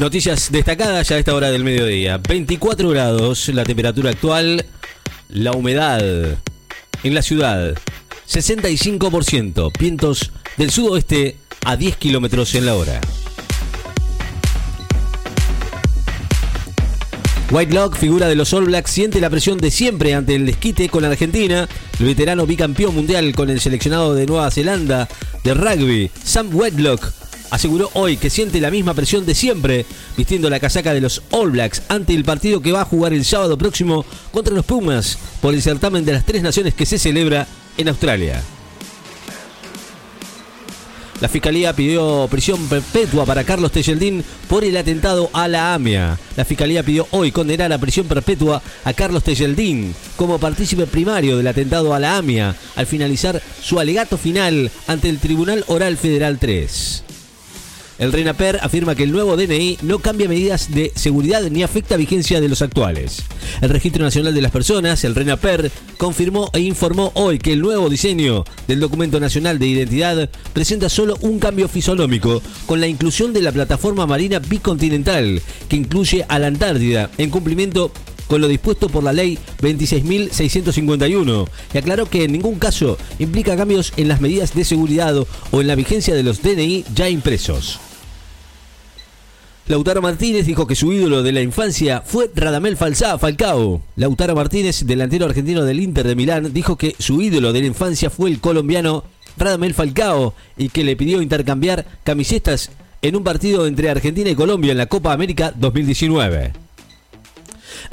Noticias destacadas ya a esta hora del mediodía. 24 grados la temperatura actual, la humedad en la ciudad 65%, vientos del sudoeste a 10 kilómetros en la hora. Whitelock, figura de los All Blacks, siente la presión de siempre ante el desquite con la Argentina. El veterano bicampeón mundial con el seleccionado de Nueva Zelanda de rugby, Sam Whitelock, aseguró hoy que siente la misma presión de siempre vistiendo la casaca de los All Blacks ante el partido que va a jugar el sábado próximo contra los Pumas por el certamen de las tres naciones que se celebra en Australia. La fiscalía pidió prisión perpetua para Carlos Tejeldín por el atentado a la AMIA. La fiscalía pidió hoy condenar a prisión perpetua a Carlos Tejeldín como partícipe primario del atentado a la AMIA al finalizar su alegato final ante el Tribunal Oral Federal 3. El RENAPER afirma que el nuevo DNI no cambia medidas de seguridad ni afecta vigencia de los actuales. El Registro Nacional de las Personas, el RENAPER, confirmó e informó hoy que el nuevo diseño del Documento Nacional de Identidad presenta solo un cambio fisonómico con la inclusión de la plataforma marina bicontinental que incluye a la Antártida en cumplimiento con lo dispuesto por la ley 26.651 y aclaró que en ningún caso implica cambios en las medidas de seguridad o en la vigencia de los DNI ya impresos. Lautaro Martínez dijo que su ídolo de la infancia fue Radamel Falcao. Lautaro Martínez, delantero argentino del Inter de Milán, dijo que su ídolo de la infancia fue el colombiano Radamel Falcao y que le pidió intercambiar camisetas en un partido entre Argentina y Colombia en la Copa América 2019.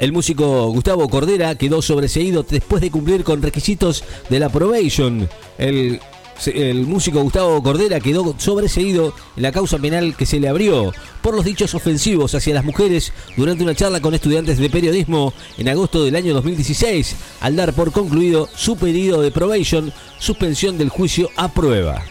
El músico Gustavo Cordera quedó sobreseído después de cumplir con requisitos de la probation. El el músico Gustavo Cordera quedó sobreseído en la causa penal que se le abrió por los dichos ofensivos hacia las mujeres durante una charla con estudiantes de periodismo en agosto del año 2016, al dar por concluido su pedido de probation, suspensión del juicio a prueba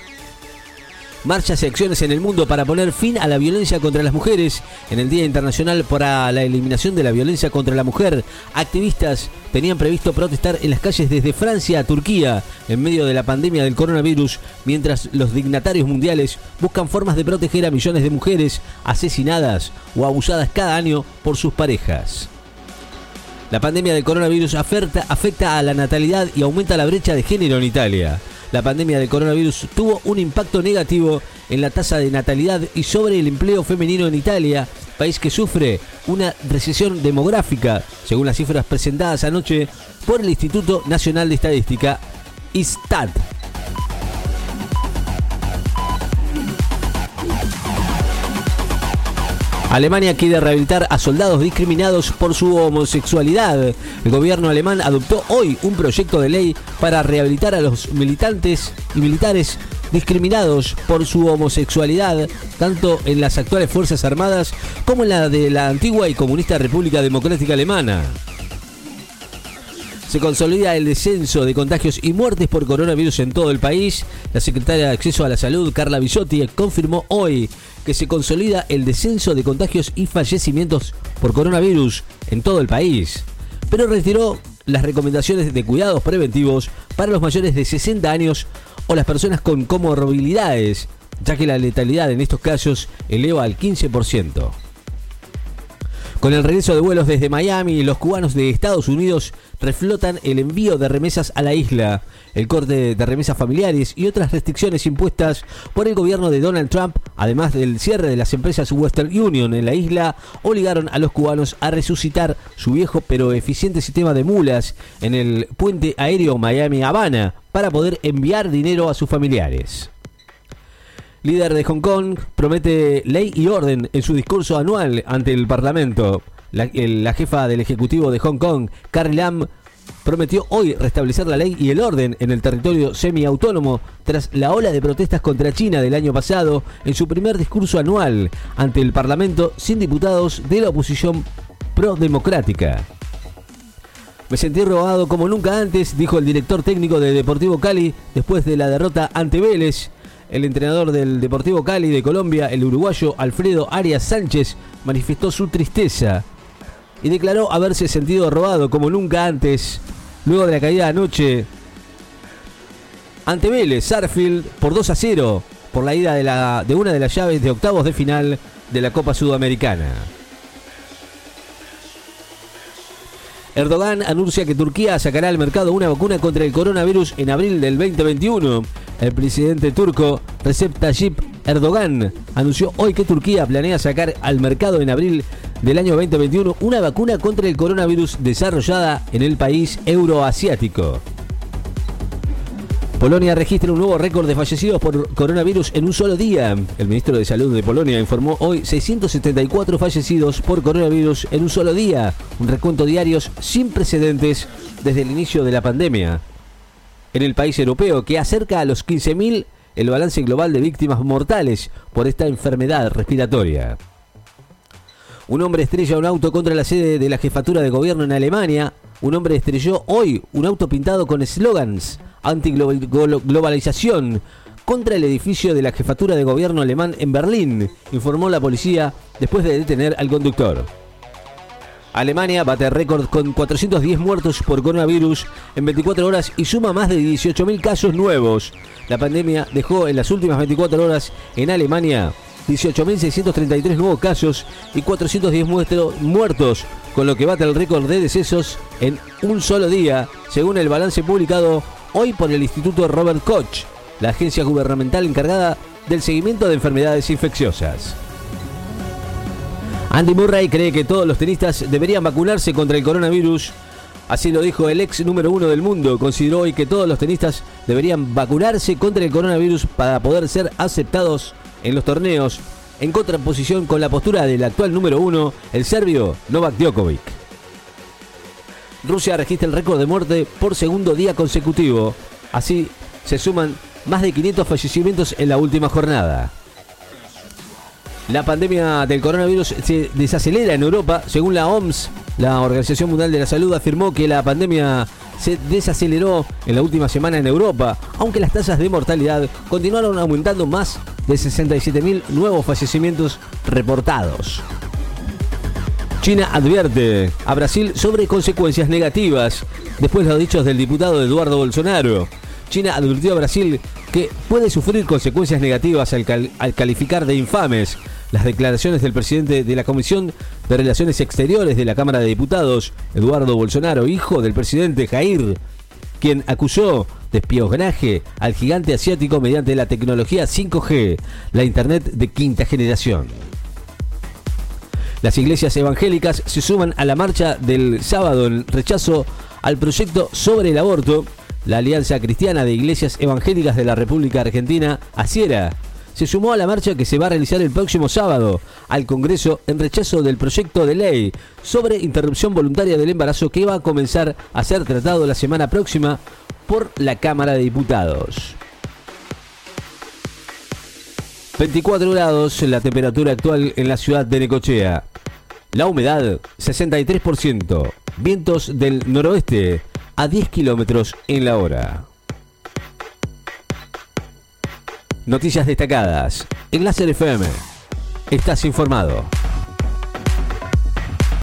marchas y acciones en el mundo para poner fin a la violencia contra las mujeres. En el Día Internacional para la Eliminación de la Violencia contra la Mujer, activistas tenían previsto protestar en las calles desde Francia a Turquía en medio de la pandemia del coronavirus, mientras los dignatarios mundiales buscan formas de proteger a millones de mujeres asesinadas o abusadas cada año por sus parejas. La pandemia del coronavirus afecta, afecta a la natalidad y aumenta la brecha de género en Italia la pandemia del coronavirus tuvo un impacto negativo en la tasa de natalidad y sobre el empleo femenino en Italia, país que sufre una recesión demográfica, según las cifras presentadas anoche por el Instituto Nacional de Estadística, ISTAT. Alemania quiere rehabilitar a soldados discriminados por su homosexualidad. El gobierno alemán adoptó hoy un proyecto de ley para rehabilitar a los militantes y militares discriminados por su homosexualidad, tanto en las actuales Fuerzas Armadas como en la de la antigua y comunista República Democrática Alemana. Se consolida el descenso de contagios y muertes por coronavirus en todo el país. La secretaria de Acceso a la Salud, Carla Bisotti, confirmó hoy que se consolida el descenso de contagios y fallecimientos por coronavirus en todo el país. Pero retiró las recomendaciones de cuidados preventivos para los mayores de 60 años o las personas con comorbilidades, ya que la letalidad en estos casos eleva al 15%. Con el regreso de vuelos desde Miami, los cubanos de Estados Unidos reflotan el envío de remesas a la isla, el corte de remesas familiares y otras restricciones impuestas por el gobierno de Donald Trump, además del cierre de las empresas Western Union en la isla, obligaron a los cubanos a resucitar su viejo pero eficiente sistema de mulas en el puente aéreo Miami-Habana para poder enviar dinero a sus familiares líder de Hong Kong, promete ley y orden en su discurso anual ante el Parlamento. La, jefa del Ejecutivo de Hong Kong, Carrie Lam, prometió hoy restablecer la ley y el orden en el territorio semiautónomo tras la ola de protestas contra China del año pasado en su primer discurso anual ante el Parlamento sin diputados de la oposición pro-democrática. Me sentí robado como nunca antes, dijo el director técnico de Deportivo Cali después de la derrota ante Vélez. El entrenador del Deportivo Cali de Colombia, el uruguayo Alfredo Arias Sánchez, manifestó su tristeza y declaró haberse sentido robado como nunca antes, luego de la caída anoche ante Vélez, Sarfield por 2 a 0 por la ida de, de una de las llaves de octavos de final de la Copa Sudamericana. Erdogan anuncia que Turquía sacará al mercado una vacuna contra el coronavirus en abril del 2021. El presidente turco Recep Tayyip Erdogan anunció hoy que Turquía planea sacar al mercado en abril del año 2021 una vacuna contra el coronavirus desarrollada en el país euroasiático. Polonia registra un nuevo récord de fallecidos por coronavirus en un solo día. El ministro de Salud de Polonia informó hoy 674 fallecidos por coronavirus en un solo día, un recuento diario sin precedentes desde el inicio de la pandemia. En el país europeo, que acerca a los 15.000 el balance global de víctimas mortales por esta enfermedad respiratoria. Un hombre estrella un auto contra la sede de la jefatura de gobierno en Alemania. Un hombre estrelló hoy un auto pintado con eslogans anti-globalización contra el edificio de la jefatura de gobierno alemán en Berlín, informó la policía después de detener al conductor. Alemania bate récord con 410 muertos por coronavirus en 24 horas y suma más de 18.000 casos nuevos. La pandemia dejó en las últimas 24 horas en Alemania 18.633 nuevos casos y 410 muertos, con lo que bate el récord de decesos en un solo día, según el balance publicado hoy por el Instituto Robert Koch, la agencia gubernamental encargada del seguimiento de enfermedades infecciosas. Andy Murray cree que todos los tenistas deberían vacunarse contra el coronavirus. Así lo dijo el ex número uno del mundo. Consideró hoy que todos los tenistas deberían vacunarse contra el coronavirus para poder ser aceptados en los torneos, en contraposición con la postura del actual número uno, el serbio Novak Djokovic. Rusia registra el récord de muerte por segundo día consecutivo. Así se suman más de 500 fallecimientos en la última jornada. La pandemia del coronavirus se desacelera en Europa. Según la OMS, la Organización Mundial de la Salud afirmó que la pandemia se desaceleró en la última semana en Europa, aunque las tasas de mortalidad continuaron aumentando más de 67.000 nuevos fallecimientos reportados. China advierte a Brasil sobre consecuencias negativas después de los dichos del diputado Eduardo Bolsonaro. China advirtió a Brasil que puede sufrir consecuencias negativas al, calificar de infames las declaraciones del presidente de la Comisión de Relaciones Exteriores de la Cámara de Diputados, Eduardo Bolsonaro, hijo del presidente Jair, quien acusó de espionaje al gigante asiático mediante la tecnología 5G, la Internet de quinta generación. Las iglesias evangélicas se suman a la marcha del sábado en rechazo al proyecto sobre el aborto. La Alianza Cristiana de Iglesias Evangélicas de la República Argentina, ACIERA, se sumó a la marcha que se va a realizar el próximo sábado al Congreso en rechazo del proyecto de ley sobre interrupción voluntaria del embarazo que va a comenzar a ser tratado la semana próxima por la Cámara de Diputados. 24 grados la temperatura actual en la ciudad de Necochea. La humedad 63%. Vientos del noroeste a 10 kilómetros en la hora. Noticias destacadas. En Láser FM. Estás informado.